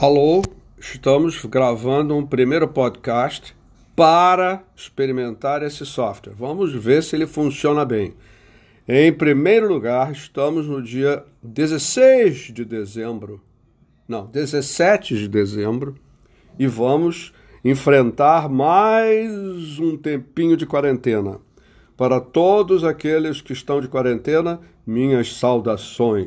Alô, estamos gravando um primeiro podcast para experimentar esse software. Vamos ver se ele funciona bem. Em primeiro lugar, estamos no dia 16 de dezembro, não, 17 de dezembro, e vamos enfrentar mais um tempinho de quarentena. Para todos aqueles que estão de quarentena, minhas saudações.